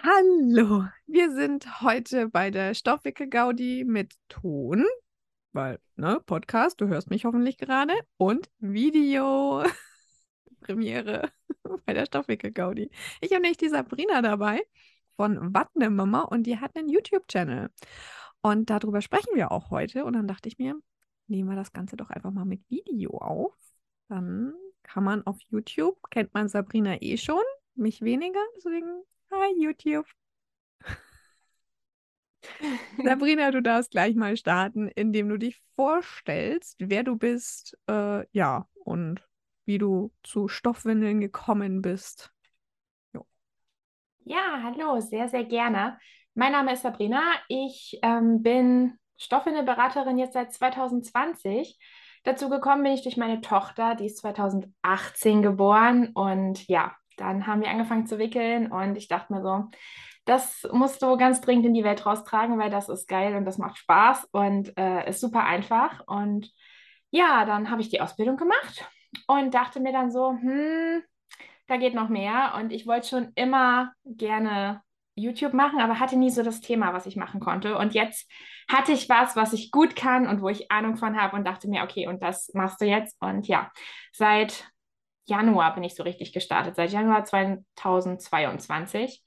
Hallo, wir sind heute bei der Stoffwickel-Gaudi mit Ton, weil, ne, Podcast, du hörst mich hoffentlich gerade, und Video. Premiere bei der Stoffwickel-Gaudi. Ich habe nämlich die Sabrina dabei von Wattne Mama und die hat einen YouTube-Channel. Und darüber sprechen wir auch heute. Und dann dachte ich mir, nehmen wir das Ganze doch einfach mal mit Video auf. Dann kann man auf YouTube, kennt man Sabrina eh schon, mich weniger, deswegen Hi YouTube. Sabrina, du darfst gleich mal starten, indem du dich vorstellst, wer du bist, äh, ja, und wie du zu Stoffwindeln gekommen bist. Jo. Ja, hallo, sehr, sehr gerne. Mein Name ist Sabrina. Ich ähm, bin Stoffwindelberaterin jetzt seit 2020. Dazu gekommen bin ich durch meine Tochter, die ist 2018 geboren und ja, dann haben wir angefangen zu wickeln und ich dachte mir so, das musst du ganz dringend in die Welt raustragen, weil das ist geil und das macht Spaß und äh, ist super einfach. Und ja, dann habe ich die Ausbildung gemacht und dachte mir dann so, hm, da geht noch mehr. Und ich wollte schon immer gerne YouTube machen, aber hatte nie so das Thema, was ich machen konnte. Und jetzt hatte ich was, was ich gut kann und wo ich Ahnung von habe und dachte mir, okay, und das machst du jetzt. Und ja, seit Januar bin ich so richtig gestartet, seit Januar 2022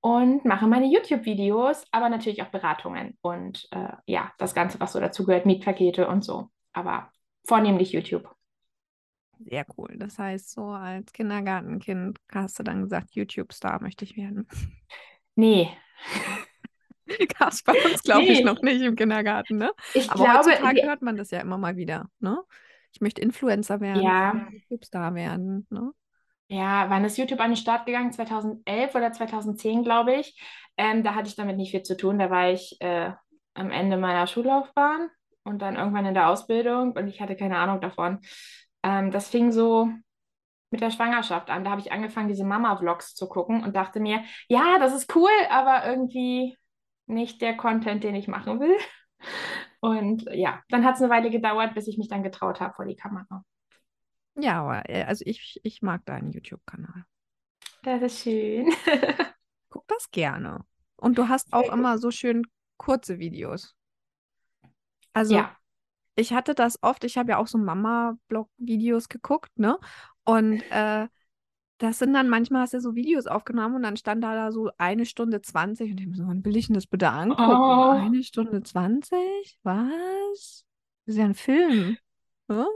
und mache meine YouTube-Videos, aber natürlich auch Beratungen und äh, ja, das Ganze, was so dazu gehört, Mietpakete und so, aber vornehmlich YouTube. Sehr cool. Das heißt, so als Kindergartenkind hast du dann gesagt, YouTube-Star möchte ich werden. Nee. Gab es bei uns, glaube nee. ich, noch nicht im Kindergarten, ne? Ich Aber glaube, heutzutage hört man das ja immer mal wieder, ne? Ich möchte Influencer werden, ja. YouTube-Star werden. Ne? Ja, wann ist YouTube an den Start gegangen? 2011 oder 2010, glaube ich. Ähm, da hatte ich damit nicht viel zu tun. Da war ich äh, am Ende meiner Schullaufbahn und dann irgendwann in der Ausbildung und ich hatte keine Ahnung davon. Ähm, das fing so mit der Schwangerschaft an. Da habe ich angefangen, diese Mama-Vlogs zu gucken und dachte mir, ja, das ist cool, aber irgendwie nicht der Content, den ich machen will. Und ja, dann hat es eine Weile gedauert, bis ich mich dann getraut habe vor die Kamera. Ja, aber äh, also ich, ich mag deinen YouTube-Kanal. Das ist schön. Guck das gerne. Und du hast auch immer so schön kurze Videos. Also ja. ich hatte das oft, ich habe ja auch so Mama-Blog-Videos geguckt, ne? Und äh, das sind dann manchmal hast du so Videos aufgenommen und dann stand da, da so eine Stunde 20 und ich so, wann will ich denn das bitte angucken? Oh. Eine Stunde 20? Was? Das ist ja ein Film. Ja?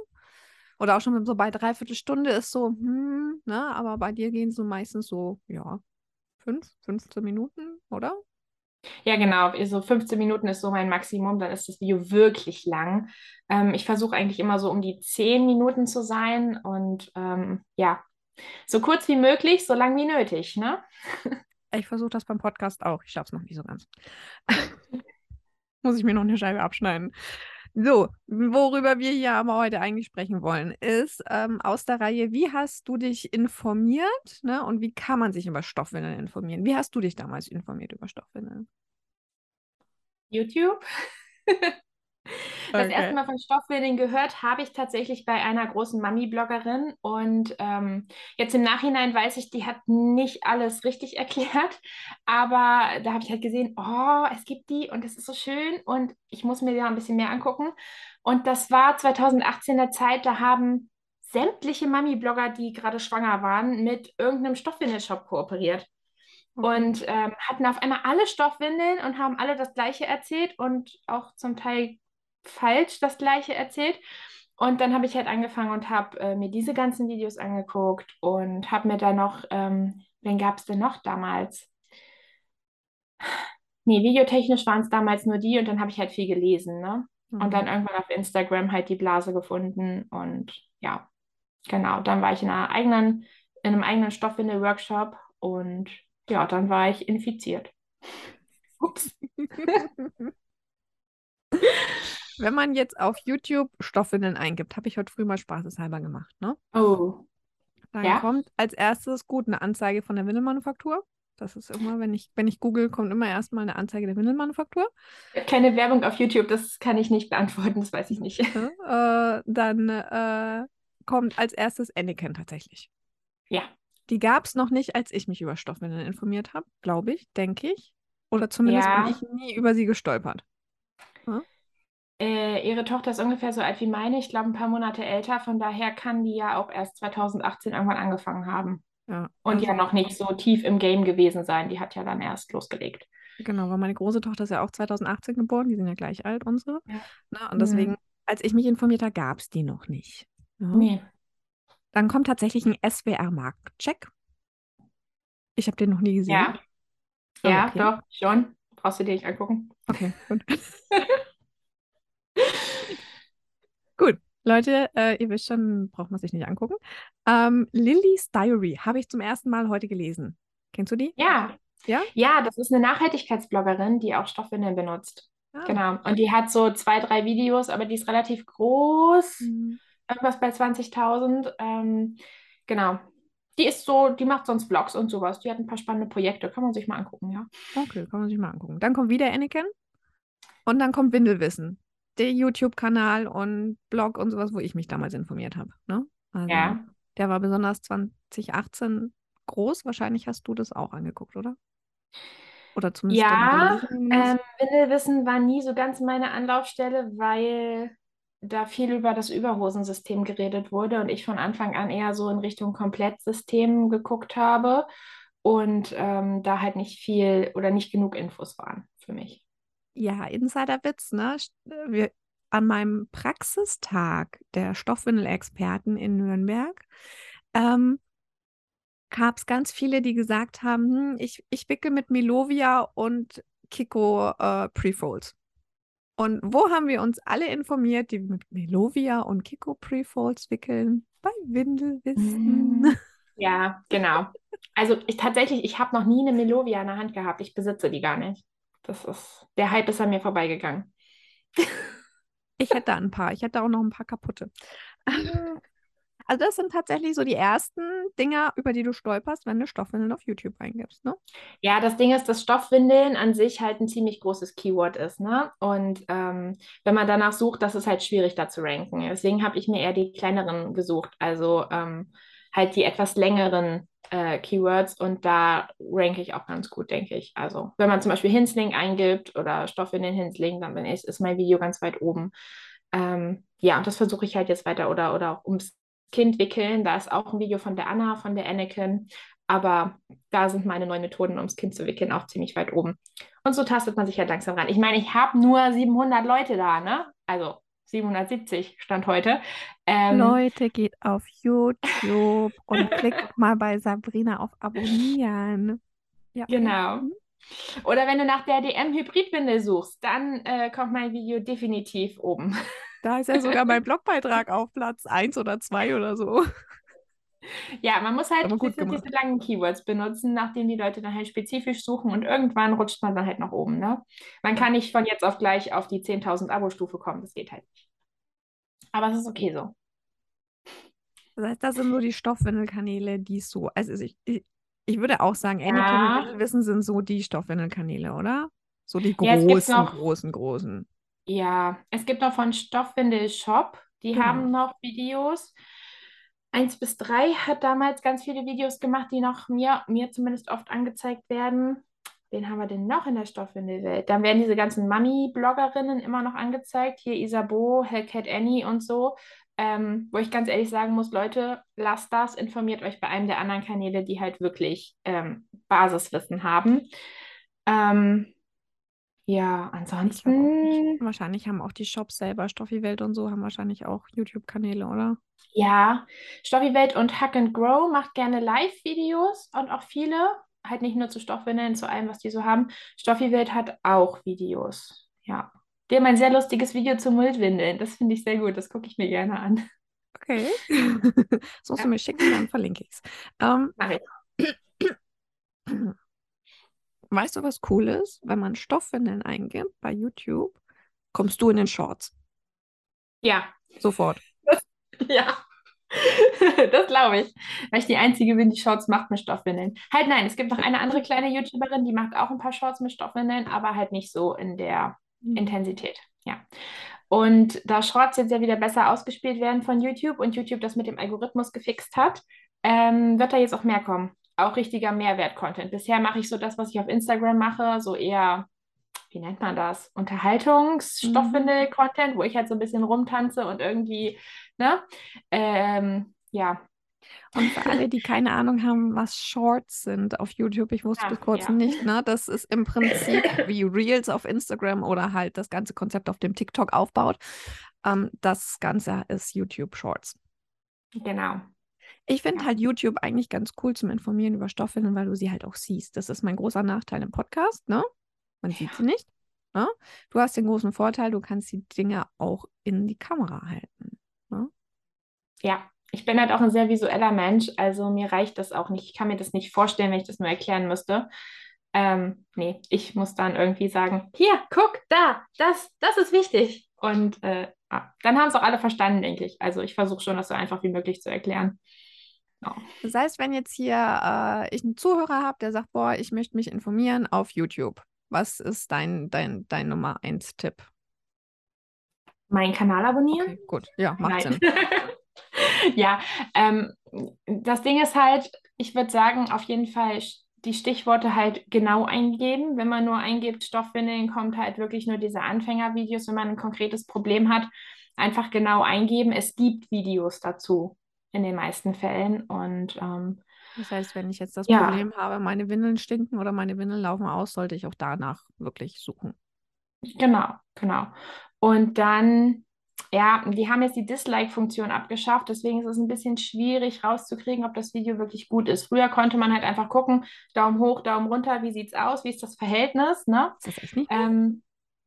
Oder auch schon so bei dreiviertel Stunde ist so, hm, ne, aber bei dir gehen so meistens so, ja, fünf, 15 Minuten, oder? Ja, genau. So 15 Minuten ist so mein Maximum. Dann ist das Video wirklich lang. Ähm, ich versuche eigentlich immer so um die 10 Minuten zu sein. Und ähm, ja, so kurz wie möglich, so lang wie nötig, ne? Ich versuche das beim Podcast auch. Ich schaffe es noch nicht so ganz. Muss ich mir noch eine Scheibe abschneiden. So, worüber wir hier aber heute eigentlich sprechen wollen, ist ähm, aus der Reihe, wie hast du dich informiert ne? und wie kann man sich über Stoffwindeln informieren? Wie hast du dich damals informiert über Stoffwindeln? YouTube. Das okay. erste Mal von Stoffwindeln gehört habe ich tatsächlich bei einer großen Mami-Bloggerin und ähm, jetzt im Nachhinein weiß ich, die hat nicht alles richtig erklärt, aber da habe ich halt gesehen, oh, es gibt die und es ist so schön und ich muss mir da ein bisschen mehr angucken. Und das war 2018 der Zeit, da haben sämtliche Mami-Blogger, die gerade schwanger waren, mit irgendeinem Stoffwindelshop kooperiert. Okay. Und ähm, hatten auf einmal alle Stoffwindeln und haben alle das Gleiche erzählt und auch zum Teil falsch das gleiche erzählt. Und dann habe ich halt angefangen und habe äh, mir diese ganzen Videos angeguckt und habe mir da noch, ähm, wen gab es denn noch damals? Nee, videotechnisch waren es damals nur die und dann habe ich halt viel gelesen, ne? Mhm. Und dann irgendwann auf Instagram halt die Blase gefunden und ja, genau. Dann war ich in einer eigenen, in einem eigenen Stoffwindel-Workshop und ja, dann war ich infiziert. Ups. Wenn man jetzt auf YouTube Stoffwindeln eingibt, habe ich heute früh mal spaßeshalber gemacht, ne? Oh. Dann ja? kommt als erstes gut eine Anzeige von der Windelmanufaktur. Das ist immer, wenn ich, wenn ich google, kommt immer erstmal eine Anzeige der Windelmanufaktur. Keine Werbung auf YouTube, das kann ich nicht beantworten, das weiß ich nicht. Ja, äh, dann äh, kommt als erstes Anakin tatsächlich. Ja. Die gab es noch nicht, als ich mich über Stoffwindeln informiert habe, glaube ich, denke ich. Oder zumindest ja. bin ich nie über sie gestolpert. Hm? Äh, ihre Tochter ist ungefähr so alt wie meine, ich glaube ein paar Monate älter. Von daher kann die ja auch erst 2018 irgendwann angefangen haben. Ja, Und also, ja noch nicht so tief im Game gewesen sein. Die hat ja dann erst losgelegt. Genau, weil meine große Tochter ist ja auch 2018 geboren. Die sind ja gleich alt, unsere. Ja. Na, und deswegen, mhm. als ich mich informiert habe, gab es die noch nicht. Ja. Nee. Dann kommt tatsächlich ein SWR-Marktcheck. Ich habe den noch nie gesehen. Ja, oh, ja okay. doch, schon. Brauchst du dir nicht angucken. Okay, gut. gut, Leute, äh, ihr wisst schon, braucht man sich nicht angucken. Ähm, Lily's Diary habe ich zum ersten Mal heute gelesen. Kennst du die? Ja. Ja? Ja, das ist eine Nachhaltigkeitsbloggerin, die auch Stoffwindeln benutzt. Ah. Genau. Und die hat so zwei, drei Videos, aber die ist relativ groß. Mhm irgendwas bei 20.000. Ähm, genau. Die ist so, die macht sonst Vlogs und sowas. Die hat ein paar spannende Projekte. Kann man sich mal angucken, ja. Okay, kann man sich mal angucken. Dann kommt wieder Anakin. Und dann kommt Windelwissen. Der YouTube-Kanal und Blog und sowas, wo ich mich damals informiert habe. Ne? Also, ja. Der war besonders 2018 groß. Wahrscheinlich hast du das auch angeguckt, oder? Oder zumindest. Ja, ähm, Windelwissen war nie so ganz meine Anlaufstelle, weil da viel über das Überhosensystem geredet wurde und ich von Anfang an eher so in Richtung Komplettsystem geguckt habe und ähm, da halt nicht viel oder nicht genug Infos waren für mich. Ja, Insiderwitz, ne? Wir, an meinem Praxistag der Stoffwindelexperten in Nürnberg ähm, gab es ganz viele, die gesagt haben, hm, ich, ich wickel mit Melovia und Kiko äh, Prefolds. Und wo haben wir uns alle informiert, die mit Melovia und Kiko Prefolds wickeln? Bei Windelwissen. Mhm. Ja, genau. Also ich tatsächlich, ich habe noch nie eine Melovia in der Hand gehabt. Ich besitze die gar nicht. Das ist, der Hype ist an mir vorbeigegangen. Ich hätte ein paar. Ich hätte auch noch ein paar kaputte. Also das sind tatsächlich so die ersten Dinger, über die du stolperst, wenn du Stoffwindeln auf YouTube eingibst, ne? Ja, das Ding ist, dass Stoffwindeln an sich halt ein ziemlich großes Keyword ist, ne? Und ähm, wenn man danach sucht, das ist halt schwierig da zu ranken. Deswegen habe ich mir eher die kleineren gesucht, also ähm, halt die etwas längeren äh, Keywords und da ranke ich auch ganz gut, denke ich. Also wenn man zum Beispiel Hinsling eingibt oder Stoffwindeln Hinsling, dann ist, ist mein Video ganz weit oben. Ähm, ja, und das versuche ich halt jetzt weiter oder, oder auch ums Kind wickeln. Da ist auch ein Video von der Anna, von der Anakin. Aber da sind meine neuen Methoden, ums Kind zu wickeln, auch ziemlich weit oben. Und so tastet man sich halt langsam ran. Ich meine, ich habe nur 700 Leute da, ne? Also 770 stand heute. Ähm, Leute, geht auf YouTube und klickt mal bei Sabrina auf Abonnieren. Ja. Genau. Oder wenn du nach der DM-Hybridwindel suchst, dann äh, kommt mein Video definitiv oben. Da ist ja sogar mein Blogbeitrag auf Platz 1 oder 2 oder so. Ja, man muss halt diese, langen Keywords benutzen, nachdem die Leute dann halt spezifisch suchen und irgendwann rutscht man dann halt nach oben. Ne? Man kann nicht von jetzt auf gleich auf die 10.000 Abo-Stufe kommen, das geht halt nicht. Aber es ist okay so. Das heißt, das sind nur die Stoffwindelkanäle, die so, also ich, ich, ich würde auch sagen, ja. Anakin und Wissen sind so die Stoffwindelkanäle, oder? So die großen, ja, großen, großen. Ja, es gibt noch von Stoffwindel Shop, die genau. haben noch Videos. Eins bis drei hat damals ganz viele Videos gemacht, die noch mir, mir zumindest oft angezeigt werden. Wen haben wir denn noch in der Stoffwindelwelt? Dann werden diese ganzen Mami-Bloggerinnen immer noch angezeigt. Hier Isabo, Hellcat Annie und so. Ähm, wo ich ganz ehrlich sagen muss, Leute, lasst das, informiert euch bei einem der anderen Kanäle, die halt wirklich ähm, Basiswissen haben. Ähm, ja, ansonsten. Wahrscheinlich haben auch die Shops selber, Stoffi-Welt und so, haben wahrscheinlich auch YouTube-Kanäle, oder? Ja, Stoffi-Welt und Hack and Grow macht gerne Live-Videos und auch viele, halt nicht nur zu Stoffwindeln, zu allem, was die so haben. Stoffi-Welt hat auch Videos. Ja. Die haben ein sehr lustiges Video zu Muldwindeln. Das finde ich sehr gut. Das gucke ich mir gerne an. Okay. das musst ja. du mir schicken, dann verlinke ich es. Ähm, Mach ich. weißt du, was cool ist? Wenn man Stoffwindeln eingibt bei YouTube, kommst du in den Shorts. Ja. Sofort. ja. das glaube ich. Weil ich die Einzige bin, die Shorts macht mit Stoffwindeln. Halt nein, es gibt noch eine andere kleine YouTuberin, die macht auch ein paar Shorts mit Stoffwindeln, aber halt nicht so in der mhm. Intensität. Ja. Und da Shorts jetzt ja wieder besser ausgespielt werden von YouTube und YouTube das mit dem Algorithmus gefixt hat, ähm, wird da jetzt auch mehr kommen. Auch richtiger Mehrwert-Content. Bisher mache ich so das, was ich auf Instagram mache, so eher wie nennt man das? Unterhaltungsstoffwindel-Content, wo ich halt so ein bisschen rumtanze und irgendwie, ne? Ähm, ja. Und für alle, die keine Ahnung haben, was Shorts sind auf YouTube, ich wusste ja, bis kurz ja. nicht, ne? Das ist im Prinzip wie Reels auf Instagram oder halt das ganze Konzept auf dem TikTok aufbaut. Ähm, das Ganze ist YouTube Shorts. Genau. Ich finde ja. halt YouTube eigentlich ganz cool zum Informieren über Stoffwindeln, weil du sie halt auch siehst. Das ist mein großer Nachteil im Podcast, ne? Man sieht sie nicht. Ne? Du hast den großen Vorteil, du kannst die Dinge auch in die Kamera halten. Ne? Ja, ich bin halt auch ein sehr visueller Mensch, also mir reicht das auch nicht. Ich kann mir das nicht vorstellen, wenn ich das nur erklären müsste. Ähm, nee, ich muss dann irgendwie sagen, hier, guck, da, das, das ist wichtig. Und äh, dann haben es auch alle verstanden, denke ich. Also ich versuche schon, das so einfach wie möglich zu erklären. Oh. Das heißt, wenn jetzt hier äh, ich einen Zuhörer habe, der sagt, boah, ich möchte mich informieren auf YouTube, was ist dein, dein, dein Nummer 1 Tipp? Meinen Kanal abonnieren? Okay, gut, ja, macht Nein. Sinn. ja, ähm, das Ding ist halt, ich würde sagen, auf jeden Fall die Stichworte halt genau eingeben. Wenn man nur eingibt, Stoffwindeln, kommt halt wirklich nur diese Anfängervideos. Wenn man ein konkretes Problem hat, einfach genau eingeben. Es gibt Videos dazu in den meisten Fällen und ähm, das heißt, wenn ich jetzt das ja. Problem habe, meine Windeln stinken oder meine Windeln laufen aus, sollte ich auch danach wirklich suchen. Genau, genau. Und dann, ja, die haben jetzt die Dislike-Funktion abgeschafft, deswegen ist es ein bisschen schwierig rauszukriegen, ob das Video wirklich gut ist. Früher konnte man halt einfach gucken, Daumen hoch, Daumen runter, wie sieht es aus, wie ist das Verhältnis, ne? Ist das echt nicht? Ähm,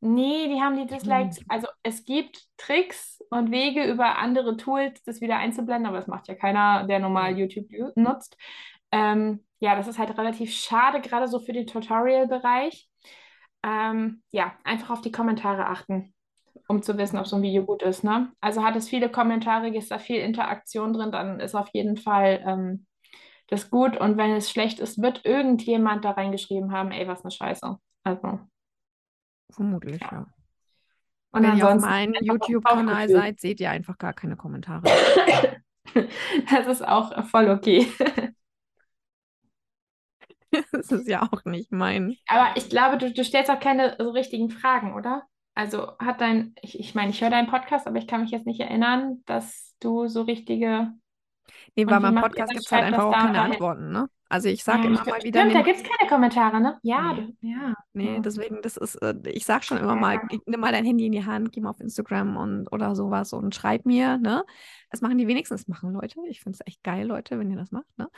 Nee, die haben die Dislikes. Also es gibt Tricks und Wege über andere Tools, das wieder einzublenden, aber das macht ja keiner, der normal YouTube nutzt. Ähm, ja, das ist halt relativ schade, gerade so für den Tutorial-Bereich. Ähm, ja, einfach auf die Kommentare achten, um zu wissen, ob so ein Video gut ist. Ne? Also hat es viele Kommentare, ist da viel Interaktion drin, dann ist auf jeden Fall ähm, das gut. Und wenn es schlecht ist, wird irgendjemand da reingeschrieben haben, ey, was eine Scheiße. Also Vermutlich, ja. ja. Und wenn ihr auf meinem YouTube-Kanal seid, seht ihr einfach gar keine Kommentare. das ist auch voll okay. das ist ja auch nicht mein. Aber ich glaube, du, du stellst auch keine so richtigen Fragen, oder? Also hat dein, ich, ich meine, ich höre deinen Podcast, aber ich kann mich jetzt nicht erinnern, dass du so richtige. Nee, weil beim Podcast gibt es halt einfach auch keine Antworten, ne? Also ich sage ja, immer mal wieder. Stimmt, da gibt es keine Kommentare, ne? Ja, nee. ja. Nee, deswegen, das ist, äh, ich sage schon immer mal, nimm mal dein Handy in die Hand, geh mal auf Instagram und oder sowas und schreib mir, ne? Das machen die wenigsten, das machen Leute. Ich finde es echt geil, Leute, wenn ihr das macht, ne?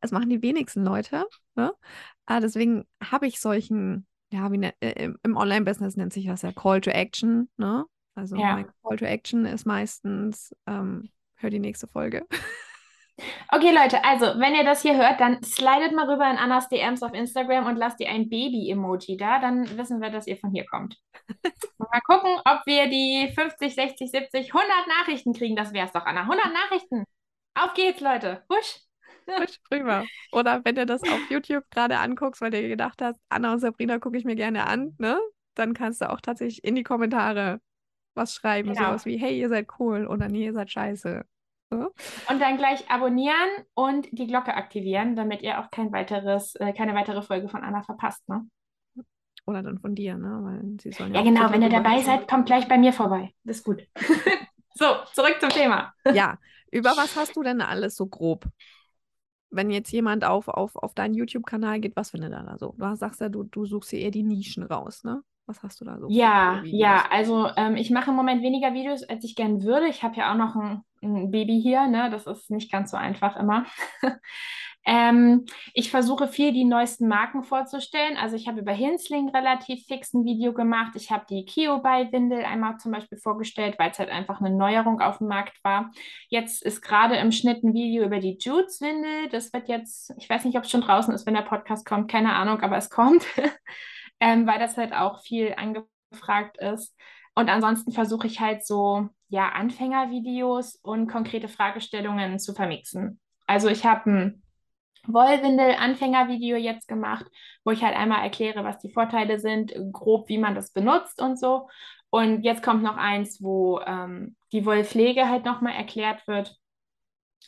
Das machen die wenigsten Leute, ne? Aber ah, deswegen habe ich solchen, ja, wie ne, äh, im Online-Business nennt sich das ja Call to Action, ne? Also ja. mein Call to Action ist meistens, ähm, hör die nächste Folge. Okay, Leute, also wenn ihr das hier hört, dann slidet mal rüber in Annas DMs auf Instagram und lasst ihr ein Baby-Emoji da, dann wissen wir, dass ihr von hier kommt. mal gucken, ob wir die 50, 60, 70, 100 Nachrichten kriegen. Das wäre es doch, Anna. 100 Nachrichten. Auf geht's, Leute. Husch. Husch rüber. Oder wenn du das auf YouTube gerade anguckst, weil du gedacht hast, Anna und Sabrina gucke ich mir gerne an, ne? Dann kannst du auch tatsächlich in die Kommentare was schreiben, genau. sowas wie, hey, ihr seid cool oder nee, ihr seid scheiße. Und dann gleich abonnieren und die Glocke aktivieren, damit ihr auch kein weiteres, äh, keine weitere Folge von Anna verpasst, ne? Oder dann von dir, ne? Weil sie sollen ja, ja genau, wenn ihr dabei seid, kommt gleich bei mir vorbei. Das ist gut. so, zurück zum Thema. ja, über was hast du denn alles so grob? Wenn jetzt jemand auf, auf, auf deinen YouTube-Kanal geht, was findet er da so? Du sagst ja, du, du suchst dir eher die Nischen raus, ne? Was hast du da so? Ja, ja, also ähm, ich mache im Moment weniger Videos, als ich gern würde. Ich habe ja auch noch ein, ein, Baby hier, ne? Das ist nicht ganz so einfach immer. Ähm, ich versuche viel die neuesten Marken vorzustellen. Also ich habe über Hinsling relativ fix ein Video gemacht. Ich habe die Kiobai-Windel einmal zum Beispiel vorgestellt, weil es halt einfach eine Neuerung auf dem Markt war. Jetzt ist gerade im Schnitt ein Video über die Jutes-Windel. Das wird jetzt, ich weiß nicht, ob es schon draußen ist, wenn der Podcast kommt, keine Ahnung, aber es kommt, ähm, weil das halt auch viel angefragt ist. Und ansonsten versuche ich halt so, ja, Anfängervideos und konkrete Fragestellungen zu vermixen. Also ich habe ein Wollwindel-Anfängervideo jetzt gemacht, wo ich halt einmal erkläre, was die Vorteile sind, grob, wie man das benutzt und so. Und jetzt kommt noch eins, wo ähm, die Wollpflege halt nochmal erklärt wird.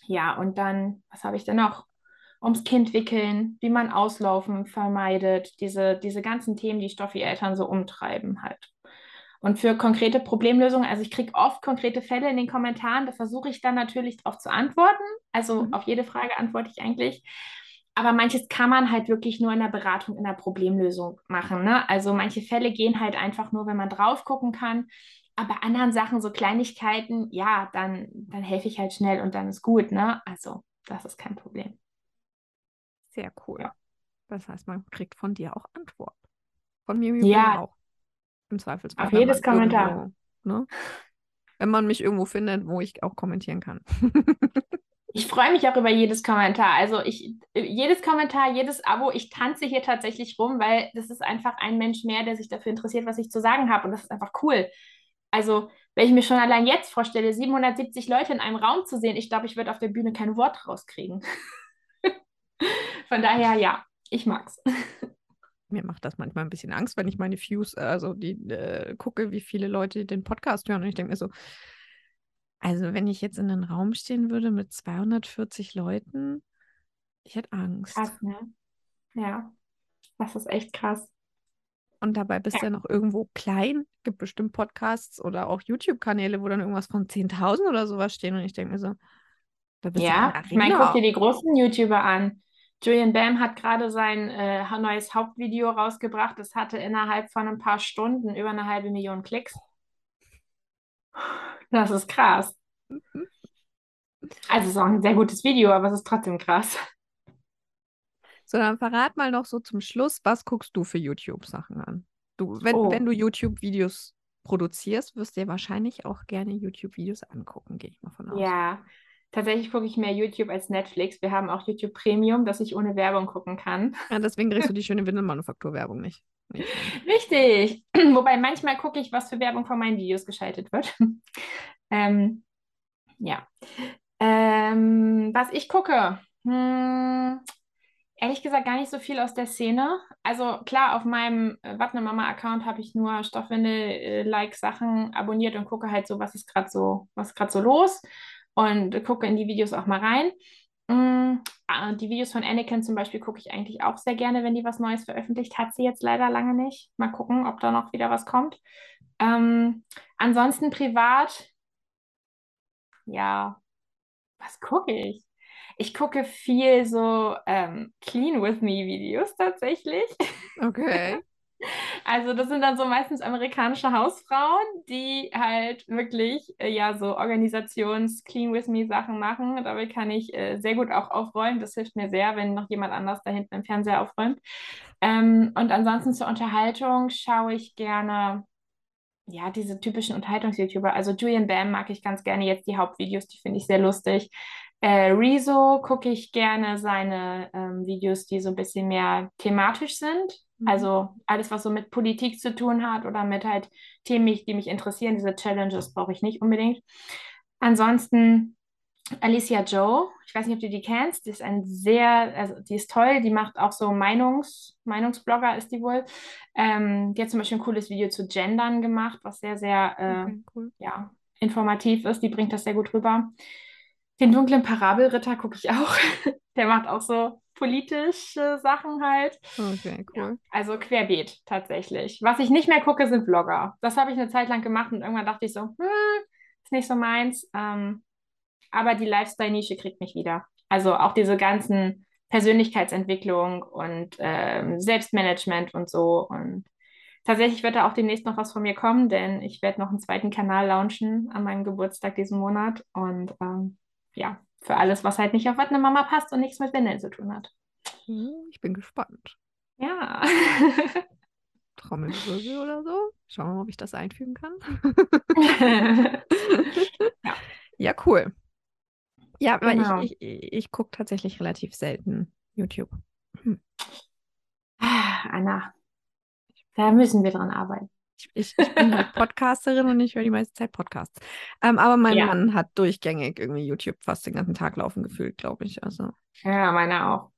Ja, und dann, was habe ich denn noch? Ums Kind wickeln, wie man Auslaufen vermeidet, diese, diese ganzen Themen, die Stoffi-Eltern so umtreiben halt. Und für konkrete Problemlösungen, also ich kriege oft konkrete Fälle in den Kommentaren, da versuche ich dann natürlich darauf zu antworten. Also mhm. auf jede Frage antworte ich eigentlich. Aber manches kann man halt wirklich nur in der Beratung, in der Problemlösung machen. Ne? Also manche Fälle gehen halt einfach nur, wenn man drauf gucken kann. Aber anderen Sachen, so Kleinigkeiten, ja, dann, dann helfe ich halt schnell und dann ist gut. Ne? Also das ist kein Problem. Sehr cool. Ja. Das heißt, man kriegt von dir auch Antwort. Von mir ja. auch. Im Zweifelsfall. Auf jedes Kommentar. Irgendwo, ne? Wenn man mich irgendwo findet, wo ich auch kommentieren kann. ich freue mich auch über jedes Kommentar. Also ich, jedes Kommentar, jedes Abo, ich tanze hier tatsächlich rum, weil das ist einfach ein Mensch mehr, der sich dafür interessiert, was ich zu sagen habe. Und das ist einfach cool. Also, wenn ich mir schon allein jetzt vorstelle, 770 Leute in einem Raum zu sehen, ich glaube, ich würde auf der Bühne kein Wort rauskriegen. Von daher, ja, ich mag's mir macht das manchmal ein bisschen Angst, wenn ich meine Views, also die äh, gucke, wie viele Leute den Podcast hören. Und ich denke mir so, also wenn ich jetzt in einem Raum stehen würde mit 240 Leuten, ich hätte Angst. Krass, ne? Ja, das ist echt krass. Und dabei bist du ja. ja noch irgendwo klein. Gibt bestimmt Podcasts oder auch YouTube-Kanäle, wo dann irgendwas von 10.000 oder sowas stehen. Und ich denke mir so, da bist ja, du ich meine, guck dir die großen YouTuber an. Julian Bam hat gerade sein äh, neues Hauptvideo rausgebracht. Das hatte innerhalb von ein paar Stunden über eine halbe Million Klicks. Das ist krass. Also es ist auch ein sehr gutes Video, aber es ist trotzdem krass. So, dann verrat mal noch so zum Schluss, was guckst du für YouTube-Sachen an? Du, wenn, oh. wenn du YouTube-Videos produzierst, wirst du dir wahrscheinlich auch gerne YouTube-Videos angucken, gehe ich mal von aus. Ja, Tatsächlich gucke ich mehr YouTube als Netflix. Wir haben auch YouTube Premium, dass ich ohne Werbung gucken kann. Ja, deswegen kriegst du die schöne Windelmanufaktur-Werbung nicht. nicht. Richtig. Wobei manchmal gucke ich, was für Werbung von meinen Videos geschaltet wird. ähm, ja. Ähm, was ich gucke. Hm, ehrlich gesagt gar nicht so viel aus der Szene. Also klar, auf meinem äh, Wattne Mama Account habe ich nur Stoffwindel-like-Sachen äh, abonniert und gucke halt so, was ist gerade so, was gerade so los und gucke in die Videos auch mal rein. Mm, ah, die Videos von Anakin zum Beispiel gucke ich eigentlich auch sehr gerne, wenn die was Neues veröffentlicht. Hat sie jetzt leider lange nicht. Mal gucken, ob da noch wieder was kommt. Ähm, ansonsten privat, ja, was gucke ich? Ich gucke viel so ähm, Clean With Me Videos tatsächlich. Okay. Also das sind dann so meistens amerikanische Hausfrauen, die halt wirklich äh, ja so Organisations-Clean with Me Sachen machen. Dabei kann ich äh, sehr gut auch aufräumen. Das hilft mir sehr, wenn noch jemand anders da hinten im Fernseher aufräumt. Ähm, und ansonsten zur Unterhaltung schaue ich gerne ja, diese typischen Unterhaltungs-YouTuber. Also Julian Bam mag ich ganz gerne jetzt die Hauptvideos, die finde ich sehr lustig. Äh, Rezo gucke ich gerne seine ähm, Videos, die so ein bisschen mehr thematisch sind. Mhm. Also alles, was so mit Politik zu tun hat oder mit halt Themen, die mich interessieren, diese Challenges brauche ich nicht unbedingt. Ansonsten Alicia Joe, ich weiß nicht, ob du die kennst, die ist ein sehr, also die ist toll, die macht auch so Meinungs, Meinungsblogger ist die wohl. Ähm, die hat zum Beispiel ein cooles Video zu Gendern gemacht, was sehr, sehr äh, okay, cool. ja, informativ ist. Die bringt das sehr gut rüber. Den dunklen Parabelritter gucke ich auch. Der macht auch so politische Sachen halt. Okay, cool. Ja, also querbeet tatsächlich. Was ich nicht mehr gucke, sind Vlogger. Das habe ich eine Zeit lang gemacht und irgendwann dachte ich so, hm, ist nicht so meins. Ähm, aber die Lifestyle-Nische kriegt mich wieder. Also auch diese ganzen Persönlichkeitsentwicklung und ähm, Selbstmanagement und so. Und tatsächlich wird da auch demnächst noch was von mir kommen, denn ich werde noch einen zweiten Kanal launchen an meinem Geburtstag diesen Monat. Und ähm, ja, Für alles, was halt nicht auf was eine Mama passt und nichts mit Windeln zu tun hat. Hm, ich bin gespannt. Ja. Trommelwirbel oder so. Schauen wir mal, ob ich das einfügen kann. ja. ja. cool. Ja, aber genau. ich, ich, ich gucke tatsächlich relativ selten YouTube. Hm. Anna, da müssen wir dran arbeiten. Ich, ich, bin halt Podcasterin und ich höre die meiste Zeit Podcasts. Ähm, aber mein ja. Mann hat durchgängig irgendwie YouTube fast den ganzen Tag laufen gefühlt, glaube ich. Also. Ja, meine auch.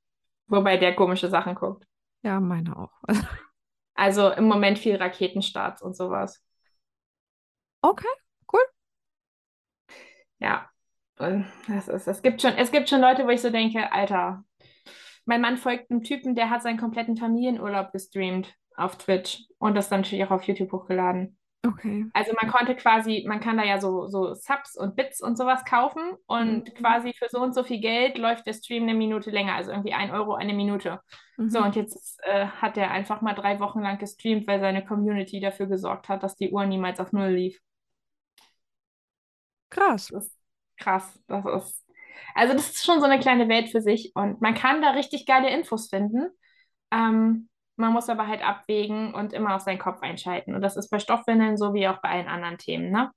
Wobei der komische Sachen guckt. Ja, meine auch. also im Moment viel Raketenstarts und sowas. Okay, cool. Ja, das ist, es, gibt schon, es gibt schon Leute, wo ich so denke, Alter, mein Mann folgt einem Typen, der hat seinen kompletten Familienurlaub gestreamt auf Twitch und das dann natürlich auch auf YouTube hochgeladen. Okay. Also man konnte quasi, man kann da ja so, so Subs und Bits und sowas kaufen und mhm. quasi für so und so viel Geld läuft der Stream eine Minute länger, also irgendwie ein Euro eine Minute. Mhm. So, und jetzt äh, hat er einfach mal drei Wochen lang gestreamt, weil seine Community dafür gesorgt hat, dass die Uhr niemals auf Null lief. Krass. Das krass. Das ist, also das ist schon so eine kleine Welt für sich und man kann da richtig geile Infos finden. Ähm, man muss aber halt abwägen und immer auf seinen Kopf einschalten. Und das ist bei Stoffwindeln so wie auch bei allen anderen Themen, ne?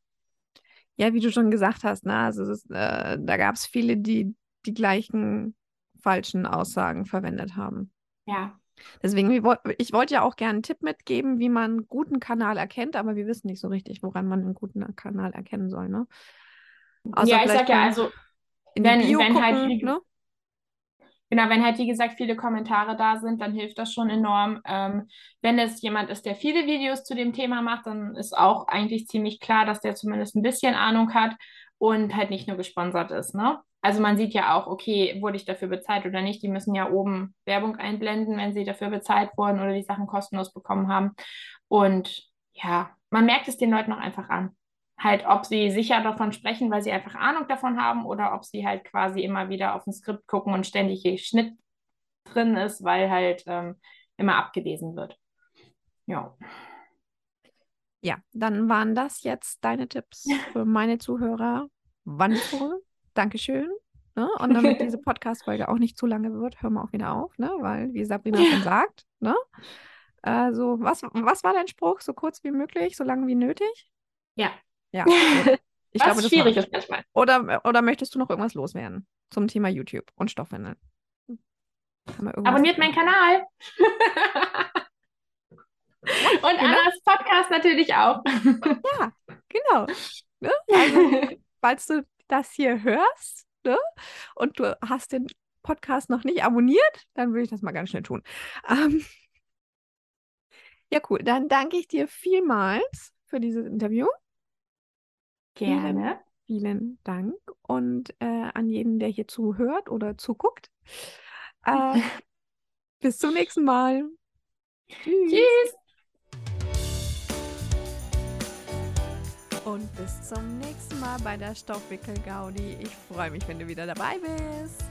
Ja, wie du schon gesagt hast, ne? Also ist, äh, da gab es viele, die die gleichen falschen Aussagen verwendet haben. Ja. Deswegen, ich wollte ja auch gerne einen Tipp mitgeben, wie man einen guten Kanal erkennt, aber wir wissen nicht so richtig, woran man einen guten Kanal erkennen soll, ne? Außer ja, ich sag ja, also, wenn, wenn halt, gucken, halt, ne? Genau, wenn halt, wie gesagt, viele Kommentare da sind, dann hilft das schon enorm. Ähm, wenn es jemand ist, der viele Videos zu dem Thema macht, dann ist auch eigentlich ziemlich klar, dass der zumindest ein bisschen Ahnung hat und halt nicht nur gesponsert ist. Ne? Also man sieht ja auch, okay, wurde ich dafür bezahlt oder nicht. Die müssen ja oben Werbung einblenden, wenn sie dafür bezahlt wurden oder die Sachen kostenlos bekommen haben. Und ja, man merkt es den Leuten auch einfach an halt, ob sie sicher davon sprechen, weil sie einfach Ahnung davon haben oder ob sie halt quasi immer wieder auf ein Skript gucken und ständig Schnitt drin ist, weil halt ähm, immer abgelesen wird. Ja. Ja, dann waren das jetzt deine Tipps für meine Zuhörer. Wonderful. Dankeschön. Ne? Und damit diese Podcast-Folge auch nicht zu lange wird, hören wir auch wieder auf, ne? weil, wie Sabrina schon sagt, ne? Also, was, was war dein Spruch? So kurz wie möglich, so lange wie nötig? Ja, ja. Ich Was glaube, das schwierig ist manchmal. Oder, oder möchtest du noch irgendwas loswerden zum Thema YouTube und Stoffwindeln? Abonniert meinen Kanal. und genau. Annas Podcast natürlich auch. ja, genau. Ne? Also, falls du das hier hörst ne? und du hast den Podcast noch nicht abonniert, dann würde ich das mal ganz schnell tun. Ähm, ja, cool. Dann danke ich dir vielmals für dieses Interview. Gerne. Vielen, vielen Dank. Und äh, an jeden, der hier zuhört oder zuguckt. Äh, bis zum nächsten Mal. Tschüss. Tschüss. Und bis zum nächsten Mal bei der Stoffwickel-Gaudi. Ich freue mich, wenn du wieder dabei bist.